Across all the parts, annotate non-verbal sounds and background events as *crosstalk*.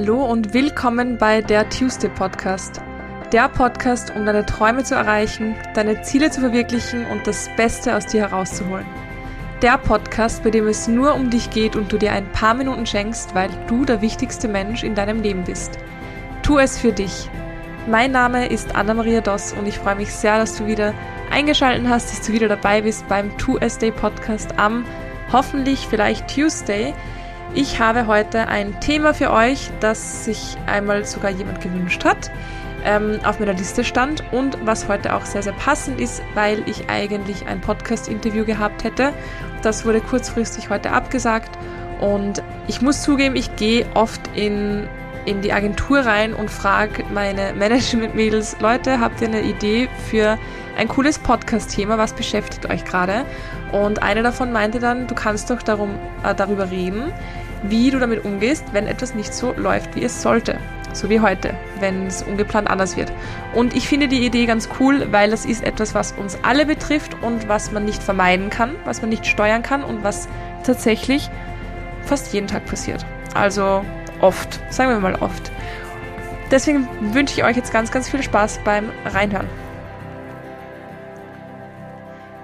Hallo und willkommen bei der Tuesday Podcast. Der Podcast, um deine Träume zu erreichen, deine Ziele zu verwirklichen und das Beste aus dir herauszuholen. Der Podcast, bei dem es nur um dich geht und du dir ein paar Minuten schenkst, weil du der wichtigste Mensch in deinem Leben bist. Tu es für dich. Mein Name ist Anna-Maria Doss und ich freue mich sehr, dass du wieder eingeschaltet hast, dass du wieder dabei bist beim 2 Day Podcast am hoffentlich vielleicht Tuesday. Ich habe heute ein Thema für euch, das sich einmal sogar jemand gewünscht hat, ähm, auf meiner Liste stand und was heute auch sehr, sehr passend ist, weil ich eigentlich ein Podcast-Interview gehabt hätte. Das wurde kurzfristig heute abgesagt und ich muss zugeben, ich gehe oft in, in die Agentur rein und frage meine *laughs* Management-Mädels, Leute, habt ihr eine Idee für ein cooles Podcast-Thema, was beschäftigt euch gerade? Und eine davon meinte dann, du kannst doch darum, äh, darüber reden, wie du damit umgehst, wenn etwas nicht so läuft, wie es sollte. So wie heute, wenn es ungeplant anders wird. Und ich finde die Idee ganz cool, weil das ist etwas, was uns alle betrifft und was man nicht vermeiden kann, was man nicht steuern kann und was tatsächlich fast jeden Tag passiert. Also oft, sagen wir mal oft. Deswegen wünsche ich euch jetzt ganz, ganz viel Spaß beim Reinhören.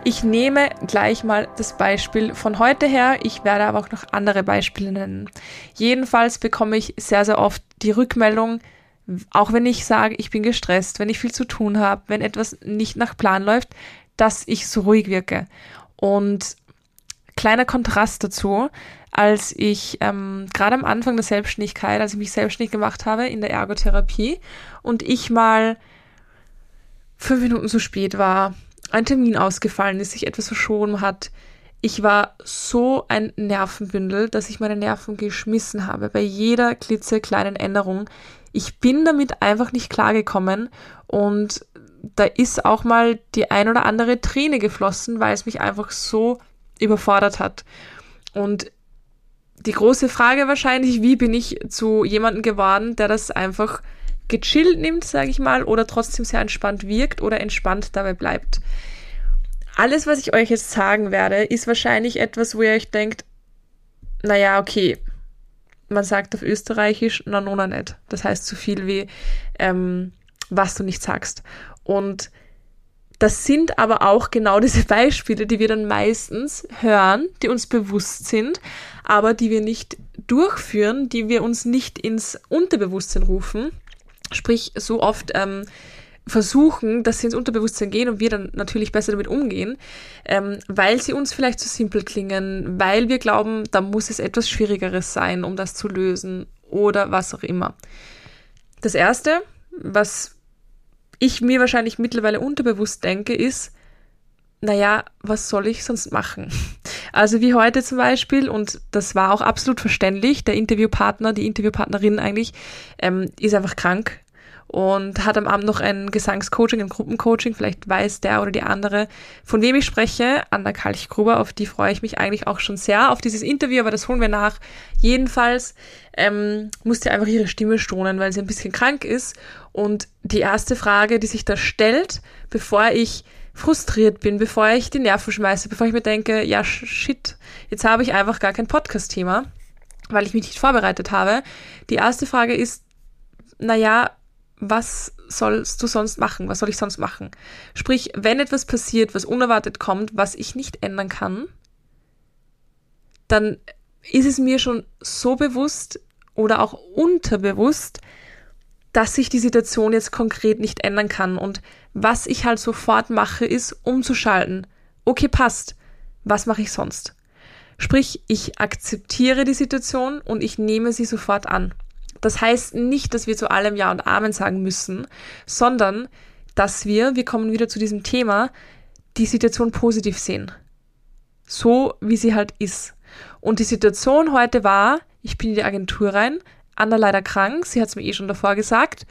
Ich nehme gleich mal das Beispiel von heute her. Ich werde aber auch noch andere Beispiele nennen. Jedenfalls bekomme ich sehr, sehr oft die Rückmeldung, auch wenn ich sage, ich bin gestresst, wenn ich viel zu tun habe, wenn etwas nicht nach Plan läuft, dass ich so ruhig wirke. Und kleiner Kontrast dazu, als ich ähm, gerade am Anfang der Selbstständigkeit, als ich mich selbstständig gemacht habe in der Ergotherapie und ich mal fünf Minuten zu spät war ein Termin ausgefallen ist, sich etwas verschoben hat. Ich war so ein Nervenbündel, dass ich meine Nerven geschmissen habe bei jeder klitzekleinen Änderung. Ich bin damit einfach nicht klargekommen und da ist auch mal die ein oder andere Träne geflossen, weil es mich einfach so überfordert hat. Und die große Frage wahrscheinlich, wie bin ich zu jemandem geworden, der das einfach gechillt nimmt, sage ich mal, oder trotzdem sehr entspannt wirkt oder entspannt dabei bleibt. Alles, was ich euch jetzt sagen werde, ist wahrscheinlich etwas, wo ihr euch denkt, naja, okay, man sagt auf Österreichisch, na nona nicht. Das heißt so viel wie, ähm, was du nicht sagst. Und das sind aber auch genau *laughs* diese Beispiele, die wir dann meistens hören, die uns bewusst sind, aber die wir nicht durchführen, die wir uns nicht ins Unterbewusstsein rufen Sprich, so oft ähm, versuchen, dass sie ins Unterbewusstsein gehen und wir dann natürlich besser damit umgehen, ähm, weil sie uns vielleicht zu simpel klingen, weil wir glauben, da muss es etwas Schwierigeres sein, um das zu lösen oder was auch immer. Das Erste, was ich mir wahrscheinlich mittlerweile unterbewusst denke, ist, naja, was soll ich sonst machen? Also wie heute zum Beispiel, und das war auch absolut verständlich, der Interviewpartner, die Interviewpartnerin eigentlich, ähm, ist einfach krank und hat am Abend noch ein Gesangscoaching, ein Gruppencoaching, vielleicht weiß der oder die andere, von wem ich spreche, Anna Kalchgruber, auf die freue ich mich eigentlich auch schon sehr, auf dieses Interview, aber das holen wir nach. Jedenfalls ähm, musste einfach ihre Stimme stonen, weil sie ein bisschen krank ist und die erste Frage, die sich da stellt, bevor ich frustriert bin, bevor ich die Nerven schmeiße, bevor ich mir denke, ja, shit, jetzt habe ich einfach gar kein Podcast-Thema, weil ich mich nicht vorbereitet habe. Die erste Frage ist, naja, was sollst du sonst machen? Was soll ich sonst machen? Sprich, wenn etwas passiert, was unerwartet kommt, was ich nicht ändern kann, dann ist es mir schon so bewusst oder auch unterbewusst, dass sich die Situation jetzt konkret nicht ändern kann. Und was ich halt sofort mache, ist umzuschalten. Okay, passt. Was mache ich sonst? Sprich, ich akzeptiere die Situation und ich nehme sie sofort an. Das heißt nicht, dass wir zu allem Ja und Amen sagen müssen, sondern dass wir, wir kommen wieder zu diesem Thema, die Situation positiv sehen. So, wie sie halt ist. Und die Situation heute war, ich bin in die Agentur rein, Anna leider krank, sie hat es mir eh schon davor gesagt.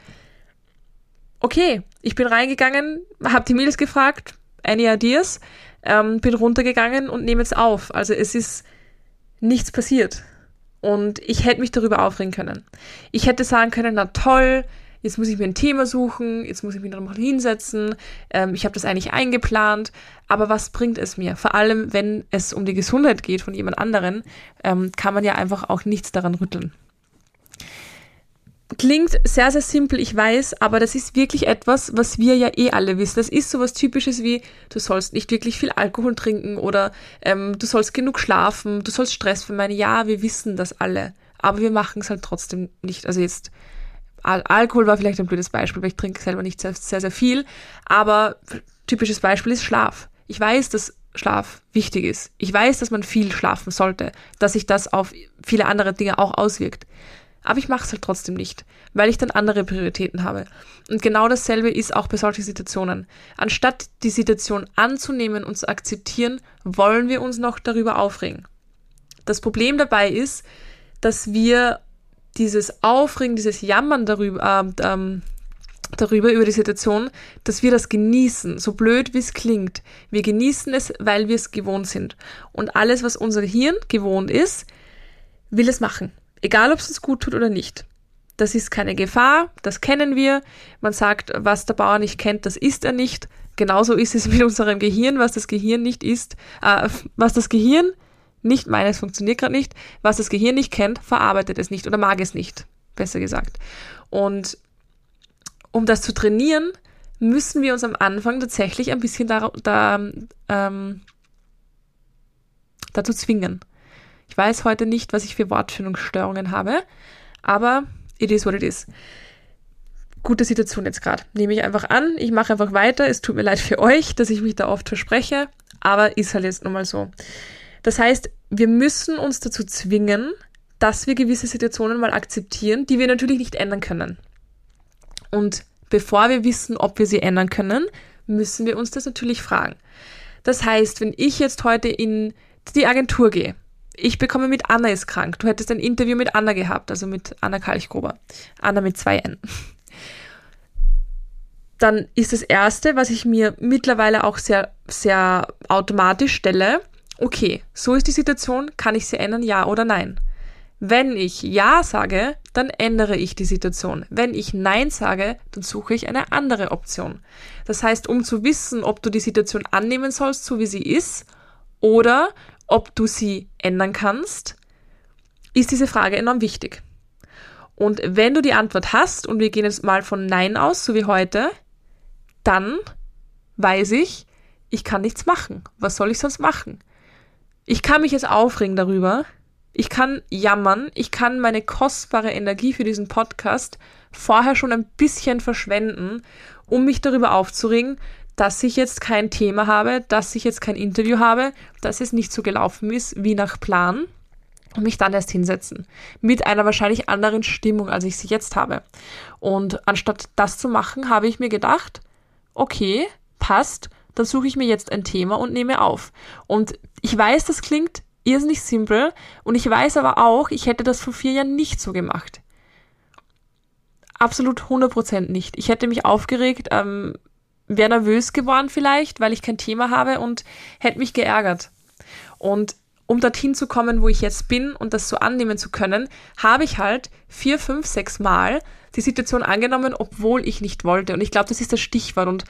Okay, ich bin reingegangen, habe die Mails gefragt, any ideas, ähm, bin runtergegangen und nehme jetzt auf. Also es ist nichts passiert. Und ich hätte mich darüber aufregen können. Ich hätte sagen können, na toll, jetzt muss ich mir ein Thema suchen, jetzt muss ich mich nochmal hinsetzen, ähm, ich habe das eigentlich eingeplant, aber was bringt es mir? Vor allem, wenn es um die Gesundheit geht von jemand anderen, ähm, kann man ja einfach auch nichts daran rütteln. Klingt sehr, sehr simpel, ich weiß, aber das ist wirklich etwas, was wir ja eh alle wissen. Das ist sowas Typisches wie, du sollst nicht wirklich viel Alkohol trinken oder ähm, du sollst genug schlafen, du sollst Stress vermeiden. Ja, wir wissen das alle, aber wir machen es halt trotzdem nicht. Also jetzt, Al Alkohol war vielleicht ein blödes Beispiel, weil ich trinke selber nicht sehr, sehr, sehr viel, aber typisches Beispiel ist Schlaf. Ich weiß, dass Schlaf wichtig ist. Ich weiß, dass man viel schlafen sollte, dass sich das auf viele andere Dinge auch auswirkt. Aber ich mache es halt trotzdem nicht, weil ich dann andere Prioritäten habe. Und genau dasselbe ist auch bei solchen Situationen. Anstatt die Situation anzunehmen und zu akzeptieren, wollen wir uns noch darüber aufregen. Das Problem dabei ist, dass wir dieses Aufregen, dieses Jammern darüber, äh, ähm, darüber, über die Situation, dass wir das genießen, so blöd wie es klingt. Wir genießen es, weil wir es gewohnt sind. Und alles, was unser Hirn gewohnt ist, will es machen. Egal, ob es uns gut tut oder nicht. Das ist keine Gefahr, das kennen wir. Man sagt, was der Bauer nicht kennt, das isst er nicht. Genauso ist es *laughs* mit unserem Gehirn, was das Gehirn nicht isst, äh, was das Gehirn nicht, meines funktioniert gerade nicht, was das Gehirn nicht kennt, verarbeitet es nicht oder mag es nicht, besser gesagt. Und um das zu trainieren, müssen wir uns am Anfang tatsächlich ein bisschen da, da, ähm, dazu zwingen. Ich weiß heute nicht, was ich für Wortfindungsstörungen habe, aber it is what it is. Gute Situation jetzt gerade. Nehme ich einfach an, ich mache einfach weiter. Es tut mir leid für euch, dass ich mich da oft verspreche, aber ist halt jetzt nun mal so. Das heißt, wir müssen uns dazu zwingen, dass wir gewisse Situationen mal akzeptieren, die wir natürlich nicht ändern können. Und bevor wir wissen, ob wir sie ändern können, müssen wir uns das natürlich fragen. Das heißt, wenn ich jetzt heute in die Agentur gehe ich bekomme mit Anna ist krank. Du hättest ein Interview mit Anna gehabt, also mit Anna Kalchgruber. Anna mit zwei N. Dann ist das erste, was ich mir mittlerweile auch sehr, sehr automatisch stelle, okay, so ist die Situation, kann ich sie ändern, ja oder nein? Wenn ich Ja sage, dann ändere ich die Situation. Wenn ich Nein sage, dann suche ich eine andere Option. Das heißt, um zu wissen, ob du die Situation annehmen sollst, so wie sie ist, oder ob du sie ändern kannst, ist diese Frage enorm wichtig. Und wenn du die Antwort hast, und wir gehen jetzt mal von Nein aus, so wie heute, dann weiß ich, ich kann nichts machen. Was soll ich sonst machen? Ich kann mich jetzt aufregen darüber. Ich kann jammern. Ich kann meine kostbare Energie für diesen Podcast vorher schon ein bisschen verschwenden, um mich darüber aufzuregen, dass ich jetzt kein Thema habe, dass ich jetzt kein Interview habe, dass es nicht so gelaufen ist wie nach Plan und mich dann erst hinsetzen. Mit einer wahrscheinlich anderen Stimmung, als ich sie jetzt habe. Und anstatt das zu machen, habe ich mir gedacht, okay, passt, dann suche ich mir jetzt ein Thema und nehme auf. Und ich weiß, das klingt irrsinnig simpel und ich weiß aber auch, ich hätte das vor vier Jahren nicht so gemacht. Absolut 100% nicht. Ich hätte mich aufgeregt, ähm, wäre nervös geworden vielleicht, weil ich kein Thema habe und hätte mich geärgert. Und um dorthin zu kommen, wo ich jetzt bin und das so annehmen zu können, habe ich halt vier, fünf, sechs Mal die Situation angenommen, obwohl ich nicht wollte. Und ich glaube, das ist das Stichwort. Und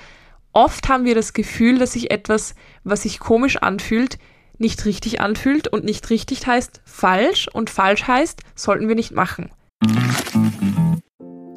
oft haben wir das Gefühl, dass sich etwas, was sich komisch anfühlt, nicht richtig anfühlt und nicht richtig heißt falsch und falsch heißt, sollten wir nicht machen.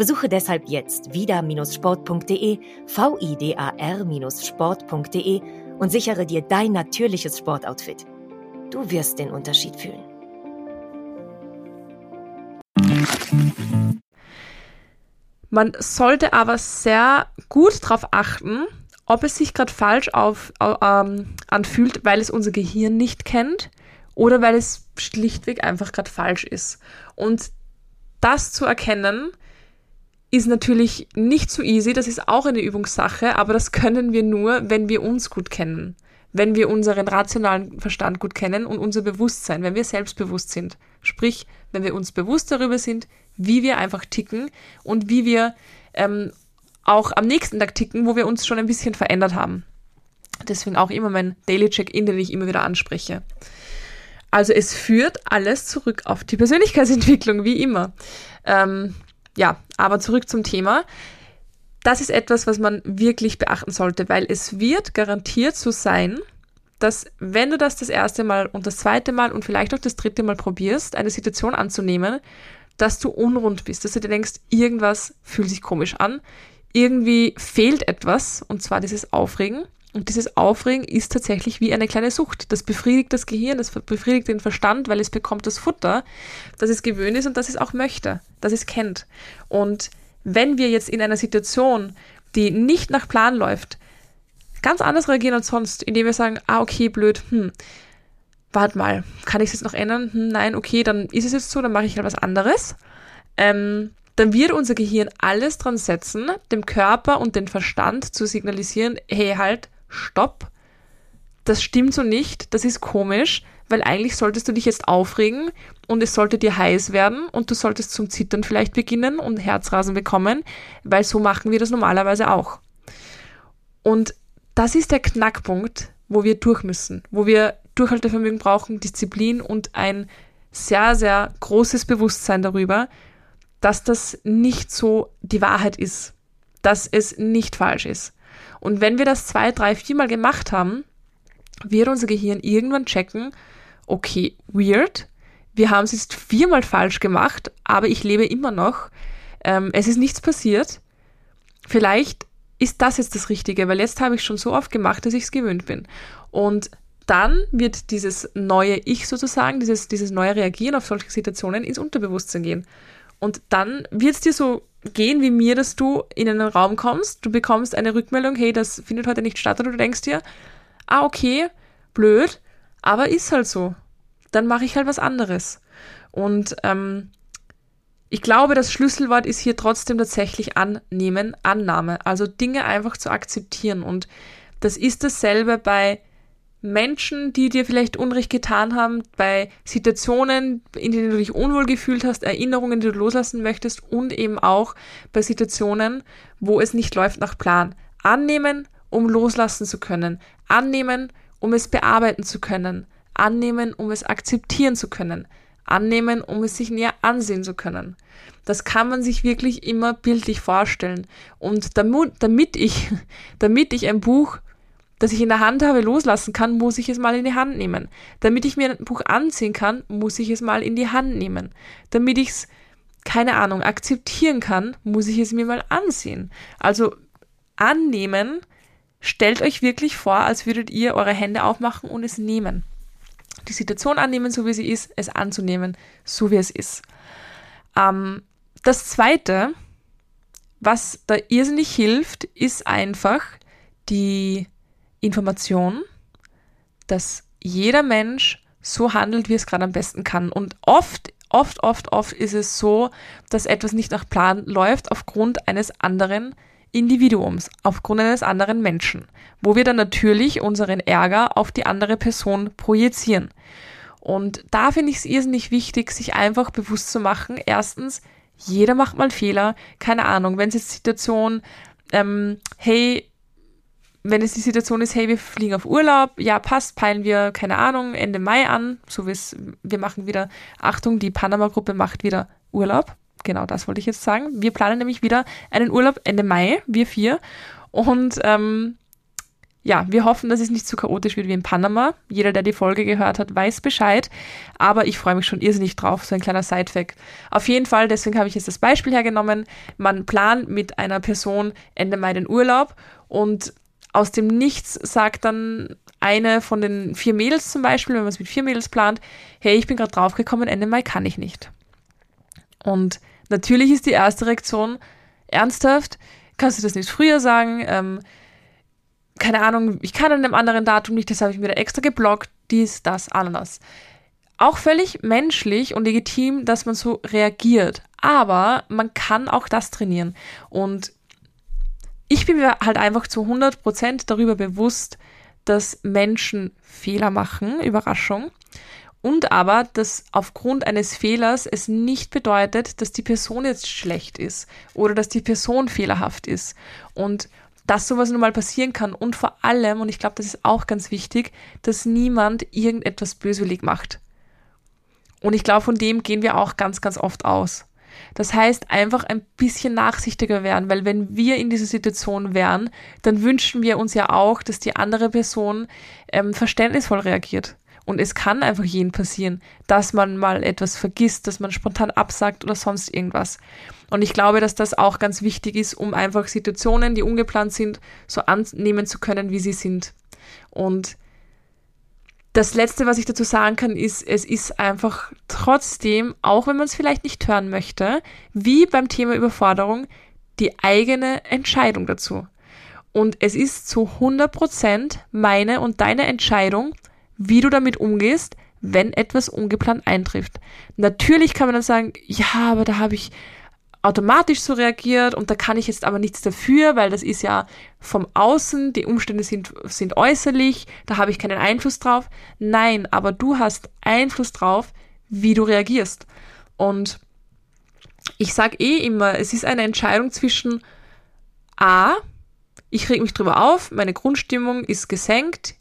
Besuche deshalb jetzt vida-sport.de, vidar-sport.de und sichere dir dein natürliches Sportoutfit. Du wirst den Unterschied fühlen. Man sollte aber sehr gut darauf achten, ob es sich gerade falsch auf, ähm, anfühlt, weil es unser Gehirn nicht kennt oder weil es schlichtweg einfach gerade falsch ist. Und das zu erkennen, ist natürlich nicht so easy, das ist auch eine Übungssache, aber das können wir nur, wenn wir uns gut kennen, wenn wir unseren rationalen Verstand gut kennen und unser Bewusstsein, wenn wir selbstbewusst sind. Sprich, wenn wir uns bewusst darüber sind, wie wir einfach ticken und wie wir ähm, auch am nächsten Tag ticken, wo wir uns schon ein bisschen verändert haben. Deswegen auch immer mein Daily Check-in, den ich immer wieder anspreche. Also es führt alles zurück auf die Persönlichkeitsentwicklung, wie immer. Ähm, ja, aber zurück zum Thema. Das ist etwas, was man wirklich beachten sollte, weil es wird garantiert so sein, dass wenn du das das erste Mal und das zweite Mal und vielleicht auch das dritte Mal probierst, eine Situation anzunehmen, dass du unrund bist, dass du dir denkst, irgendwas fühlt sich komisch an, irgendwie fehlt etwas, und zwar dieses Aufregen. Und dieses Aufregen ist tatsächlich wie eine kleine Sucht. Das befriedigt das Gehirn, das befriedigt den Verstand, weil es bekommt das Futter, das es gewöhnt ist und das es auch möchte, das es kennt. Und wenn wir jetzt in einer Situation, die nicht nach Plan läuft, ganz anders reagieren als sonst, indem wir sagen, ah, okay, blöd, hm, warte mal, kann ich es jetzt noch ändern? Hm, nein, okay, dann ist es jetzt so, dann mache ich halt was anderes. Ähm, dann wird unser Gehirn alles dran setzen, dem Körper und den Verstand zu signalisieren, hey, halt, stopp, das stimmt so nicht, das ist komisch, weil eigentlich solltest du dich jetzt aufregen und es sollte dir heiß werden und du solltest zum Zittern vielleicht beginnen und Herzrasen bekommen, weil so machen wir das normalerweise auch. Und das ist der Knackpunkt, wo wir durch müssen, wo wir Durchhaltevermögen brauchen, Disziplin und ein sehr, sehr großes Bewusstsein darüber, dass das nicht so die Wahrheit ist, dass es nicht falsch ist. Und wenn wir das zwei, drei, viermal gemacht haben, wird unser Gehirn irgendwann checken, okay, weird, wir haben es jetzt viermal falsch gemacht, aber ich lebe immer noch, ähm, es ist nichts passiert. Vielleicht ist das jetzt das Richtige, weil jetzt habe ich schon so oft gemacht, dass ich es gewöhnt bin. Und dann wird dieses neue Ich sozusagen, dieses, dieses neue Reagieren auf solche Situationen ins Unterbewusstsein gehen. Und dann wird es dir so gehen wie mir, dass du in einen Raum kommst, du bekommst eine Rückmeldung, hey, das findet heute nicht statt, und du denkst dir, ah, okay, blöd, aber ist halt so. Dann mache ich halt was anderes. Und ähm, ich glaube, das Schlüsselwort ist hier trotzdem tatsächlich annehmen, Annahme. Also Dinge einfach zu akzeptieren. Und das ist dasselbe bei Menschen, die dir vielleicht Unrecht getan haben, bei Situationen, in denen du dich unwohl gefühlt hast, Erinnerungen, die du loslassen möchtest und eben auch bei Situationen, wo es nicht läuft nach Plan. Annehmen, um loslassen zu können. Annehmen, um es bearbeiten zu können. Annehmen, um es akzeptieren zu können. Annehmen, um es sich näher ansehen zu können. Das kann man sich wirklich immer bildlich vorstellen. Und damit, ich, *laughs* damit ich ein Buch das ich in der Hand habe, loslassen kann, muss ich es mal in die Hand nehmen. Damit ich mir ein Buch ansehen kann, muss ich es mal in die Hand nehmen. Damit ich es, keine Ahnung, akzeptieren kann, muss ich es mir mal ansehen. Also annehmen, stellt euch wirklich vor, als würdet ihr eure Hände aufmachen und es nehmen. Die Situation annehmen, so wie sie ist, es anzunehmen, so wie es ist. Ähm, das Zweite, was da irrsinnig hilft, ist einfach die Information, dass jeder Mensch so handelt, wie es gerade am besten kann. Und oft, oft, oft, oft ist es so, dass etwas nicht nach Plan läuft aufgrund eines anderen Individuums, aufgrund eines anderen Menschen, wo wir dann natürlich unseren Ärger auf die andere Person projizieren. Und da finde ich es irrsinnig wichtig, sich einfach bewusst zu machen, erstens, jeder macht mal Fehler, keine Ahnung, wenn es jetzt Situation, ähm, hey, wenn es die Situation ist, hey, wir fliegen auf Urlaub, ja, passt, peilen wir, keine Ahnung, Ende Mai an, so wie es, wir machen wieder, Achtung, die Panama-Gruppe macht wieder Urlaub. Genau, das wollte ich jetzt sagen. Wir planen nämlich wieder einen Urlaub Ende Mai, wir vier. Und ähm, ja, wir hoffen, dass es nicht so chaotisch wird wie in Panama. Jeder, der die Folge gehört hat, weiß Bescheid. Aber ich freue mich schon irrsinnig drauf, so ein kleiner Sidefact. Auf jeden Fall, deswegen habe ich jetzt das Beispiel hergenommen. Man plant mit einer Person Ende Mai den Urlaub und aus dem Nichts sagt dann eine von den vier Mädels zum Beispiel, wenn man es mit vier Mädels plant, hey, ich bin gerade draufgekommen, Ende Mai kann ich nicht. Und natürlich ist die erste Reaktion ernsthaft, kannst du das nicht früher sagen? Ähm, keine Ahnung, ich kann an einem anderen Datum nicht, das habe ich mir da extra geblockt, dies, das, Ananas. Auch völlig menschlich und legitim, dass man so reagiert. Aber man kann auch das trainieren. Und ich bin mir halt einfach zu 100% darüber bewusst, dass Menschen Fehler machen, Überraschung. Und aber, dass aufgrund eines Fehlers es nicht bedeutet, dass die Person jetzt schlecht ist oder dass die Person fehlerhaft ist. Und dass sowas nun mal passieren kann und vor allem, und ich glaube, das ist auch ganz wichtig, dass niemand irgendetwas böswillig macht. Und ich glaube, von dem gehen wir auch ganz, ganz oft aus. Das heißt, einfach ein bisschen nachsichtiger werden, weil wenn wir in dieser Situation wären, dann wünschen wir uns ja auch, dass die andere Person ähm, verständnisvoll reagiert. Und es kann einfach jedem passieren, dass man mal etwas vergisst, dass man spontan absagt oder sonst irgendwas. Und ich glaube, dass das auch ganz wichtig ist, um einfach Situationen, die ungeplant sind, so annehmen zu können, wie sie sind. Und das Letzte, was ich dazu sagen kann, ist, es ist einfach trotzdem, auch wenn man es vielleicht nicht hören möchte, wie beim Thema Überforderung, die eigene Entscheidung dazu. Und es ist zu 100% meine und deine Entscheidung, wie du damit umgehst, wenn etwas ungeplant eintrifft. Natürlich kann man dann sagen, ja, aber da habe ich automatisch so reagiert und da kann ich jetzt aber nichts dafür, weil das ist ja vom Außen, die Umstände sind, sind äußerlich, da habe ich keinen Einfluss drauf. Nein, aber du hast Einfluss drauf, wie du reagierst. Und ich sage eh immer, es ist eine Entscheidung zwischen A, ich reg mich drüber auf, meine Grundstimmung ist gesenkt,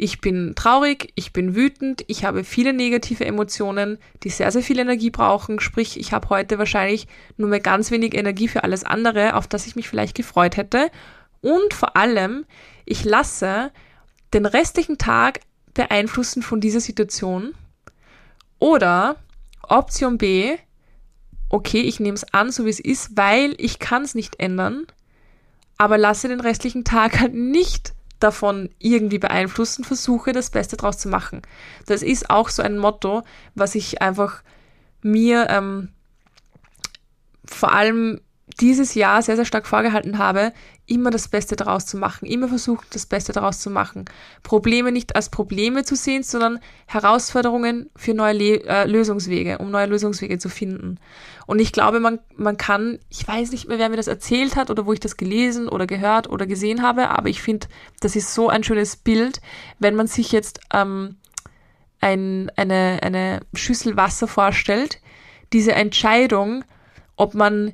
ich bin traurig, ich bin wütend, ich habe viele negative Emotionen, die sehr, sehr viel Energie brauchen. Sprich, ich habe heute wahrscheinlich nur mehr ganz wenig Energie für alles andere, auf das ich mich vielleicht gefreut hätte. Und vor allem, ich lasse den restlichen Tag beeinflussen von dieser Situation. Oder Option B, okay, ich nehme es an, so wie es ist, weil ich kann es nicht ändern, aber lasse den restlichen Tag *laughs* halt nicht davon irgendwie beeinflussen, versuche das Beste draus zu machen. Das ist auch so ein Motto, was ich einfach mir ähm, vor allem dieses Jahr sehr, sehr stark vorgehalten habe, immer das Beste daraus zu machen, immer versuchen, das Beste daraus zu machen. Probleme nicht als Probleme zu sehen, sondern Herausforderungen für neue Le äh, Lösungswege, um neue Lösungswege zu finden. Und ich glaube, man, man kann, ich weiß nicht mehr, wer mir das erzählt hat oder wo ich das gelesen oder gehört oder gesehen habe, aber ich finde, das ist so ein schönes Bild, wenn man sich jetzt ähm, ein, eine, eine Schüssel Wasser vorstellt, diese Entscheidung, ob man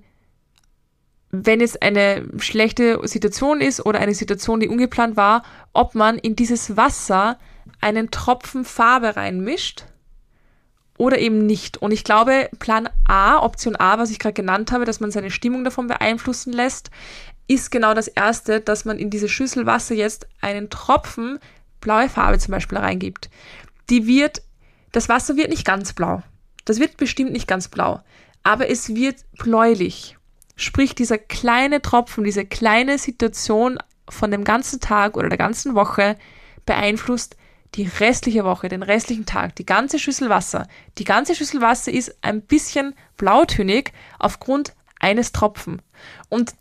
wenn es eine schlechte Situation ist oder eine Situation, die ungeplant war, ob man in dieses Wasser einen Tropfen Farbe reinmischt oder eben nicht. Und ich glaube, Plan A, Option A, was ich gerade genannt habe, dass man seine Stimmung davon beeinflussen lässt, ist genau das erste, dass man in diese Schüssel Wasser jetzt einen Tropfen blaue Farbe zum Beispiel reingibt. Die wird, das Wasser wird nicht ganz blau. Das wird bestimmt nicht ganz blau. Aber es wird bläulich. Sprich, dieser kleine Tropfen, diese kleine Situation von dem ganzen Tag oder der ganzen Woche beeinflusst die restliche Woche, den restlichen Tag, die ganze Schüssel Wasser. Die ganze Schüssel Wasser ist ein bisschen blautönig aufgrund eines Tropfen. Und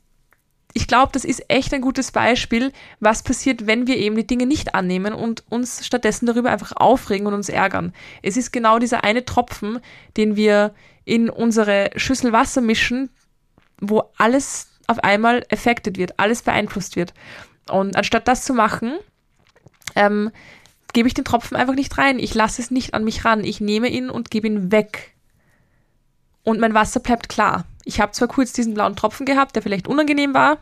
ich glaube, das ist echt ein gutes Beispiel, was passiert, wenn wir eben die Dinge nicht annehmen und uns stattdessen darüber einfach aufregen und uns ärgern. Es ist genau dieser eine Tropfen, den wir in unsere Schüssel Wasser mischen, wo alles auf einmal affected wird, alles beeinflusst wird. Und anstatt das zu machen, ähm, gebe ich den Tropfen einfach nicht rein. Ich lasse es nicht an mich ran. Ich nehme ihn und gebe ihn weg. Und mein Wasser bleibt klar. Ich habe zwar kurz diesen blauen Tropfen gehabt, der vielleicht unangenehm war,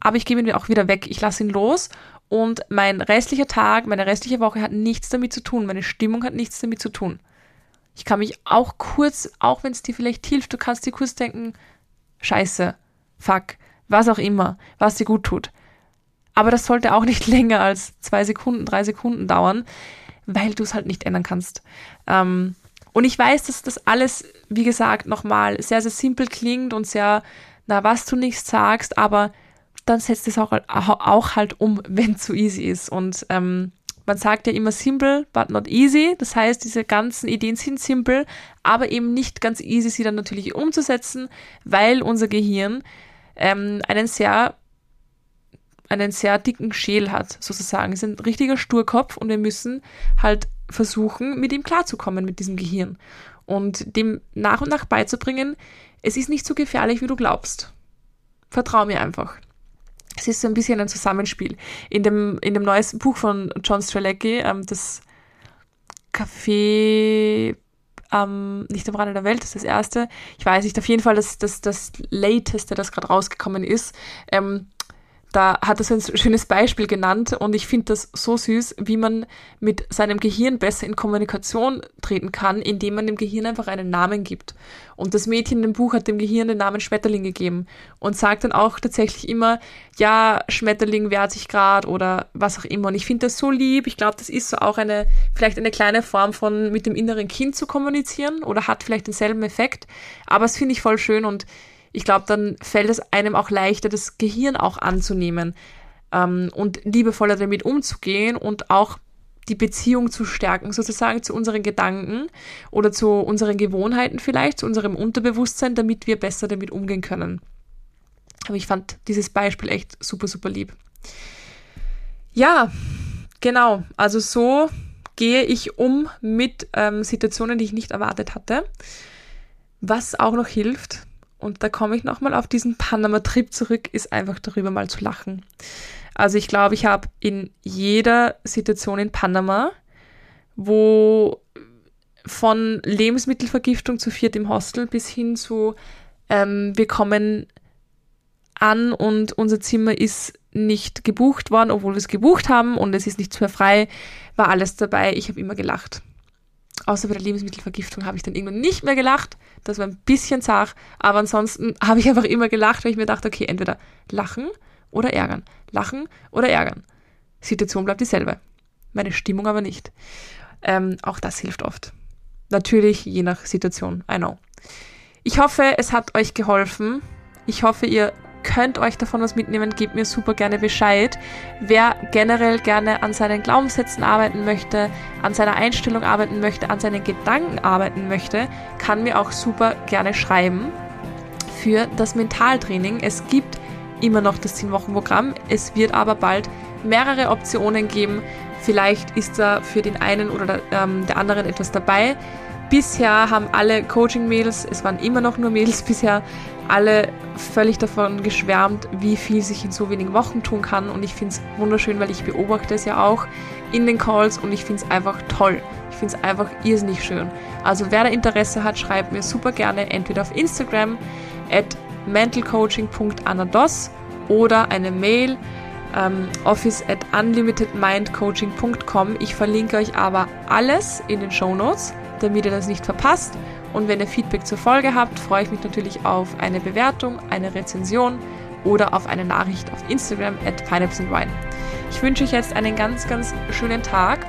aber ich gebe ihn auch wieder weg. Ich lasse ihn los und mein restlicher Tag, meine restliche Woche hat nichts damit zu tun. Meine Stimmung hat nichts damit zu tun. Ich kann mich auch kurz, auch wenn es dir vielleicht hilft, du kannst dir kurz denken, Scheiße, Fuck, was auch immer, was dir gut tut. Aber das sollte auch nicht *laughs* länger als zwei Sekunden, drei Sekunden dauern, weil du es halt nicht ändern kannst. Ähm, und ich weiß, dass das alles, wie gesagt, nochmal sehr, sehr simpel klingt und sehr, na, was du nicht sagst, aber dann setzt es auch, auch halt um, *laughs* wenn es zu easy ist. Und ähm, man sagt ja immer simple, but not easy. Das heißt, diese ganzen Ideen sind simpel, aber eben nicht ganz easy, sie dann natürlich umzusetzen, weil unser Gehirn ähm, einen sehr einen sehr dicken Schäl hat, sozusagen. Es ist ein richtiger Sturkopf und wir müssen halt versuchen, mit ihm klarzukommen, mit diesem Gehirn. Und dem nach und nach beizubringen, es ist nicht so gefährlich, wie du glaubst. Vertrau mir einfach es ist so ein bisschen ein Zusammenspiel. In dem, in dem neuesten Buch von John Strelecki, ähm, das Café ähm, nicht am Rande der Welt, das ist das erste. Ich weiß nicht, auf jeden Fall das, das, das Lateste, das gerade rausgekommen ist. Ähm, da hat er so ein schönes Beispiel genannt und ich finde das so süß, wie man mit seinem Gehirn besser in Kommunikation treten kann, indem man dem Gehirn einfach einen Namen gibt. Und das Mädchen im Buch hat dem Gehirn den Namen Schmetterling gegeben und sagt dann auch tatsächlich immer, ja, Schmetterling wehrt sich grad oder was auch immer. Und ich finde das so lieb. Ich glaube, das ist so auch eine, vielleicht eine kleine Form von mit dem inneren Kind zu kommunizieren oder hat vielleicht denselben Effekt. Aber es finde ich voll schön und ich glaube, dann fällt es einem auch leichter, das Gehirn auch anzunehmen ähm, und liebevoller damit umzugehen und auch die Beziehung zu stärken, sozusagen zu unseren Gedanken oder zu unseren Gewohnheiten vielleicht, zu unserem Unterbewusstsein, damit wir besser damit umgehen können. Aber ich fand dieses Beispiel echt super, super lieb. Ja, genau. Also so gehe ich um mit ähm, Situationen, die ich nicht erwartet hatte. Was auch noch hilft, und da komme ich nochmal auf diesen Panama-Trip zurück, ist einfach darüber mal zu lachen. Also ich glaube, ich habe in jeder Situation in Panama, wo von Lebensmittelvergiftung zu viert im Hostel bis hin zu ähm, wir kommen an und unser Zimmer ist nicht gebucht worden, obwohl wir es gebucht haben und es ist nichts mehr frei, war alles dabei. Ich habe immer gelacht. Außer bei der Lebensmittelvergiftung habe ich dann irgendwann nicht mehr gelacht. Das war ein bisschen zart, aber ansonsten habe ich einfach immer gelacht, weil ich mir dachte, okay, entweder lachen oder ärgern. Lachen oder ärgern. Situation bleibt dieselbe. Meine Stimmung aber nicht. Ähm, auch das hilft oft. Natürlich je nach Situation, I know. Ich hoffe, es hat euch geholfen. Ich hoffe, ihr könnt euch davon was mitnehmen, gebt mir super gerne Bescheid. Wer generell gerne an seinen Glaubenssätzen arbeiten möchte, an seiner Einstellung arbeiten möchte, an seinen Gedanken arbeiten möchte, kann mir auch super gerne schreiben für das Mentaltraining. Es gibt immer noch das 10-Wochen-Programm. Es wird aber bald mehrere Optionen geben. Vielleicht ist da für den einen oder der, ähm, der anderen etwas dabei. Bisher haben alle Coaching-Mädels, es waren immer noch nur Mädels *laughs* bisher, alle völlig davon geschwärmt, wie viel sich in so wenigen Wochen tun kann. Und ich finde es wunderschön, weil ich beobachte es ja auch in den Calls und ich finde es einfach toll. Ich finde es einfach irrsinnig schön. Also wer da Interesse hat, schreibt mir super gerne entweder auf Instagram at mentalcoaching.anados oder eine Mail ähm, office at unlimitedmindcoaching.com. Ich verlinke euch aber alles in den Show Notes, damit ihr das nicht verpasst. Und wenn ihr Feedback zur Folge habt, freue ich mich natürlich auf eine Bewertung, eine Rezension oder auf eine Nachricht auf Instagram at pineapplesandwine. Ich wünsche euch jetzt einen ganz, ganz schönen Tag.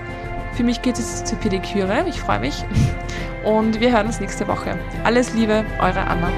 Für mich geht es zur Pediküre. Ich freue mich. Und wir hören uns nächste Woche. Alles Liebe, eure Anna.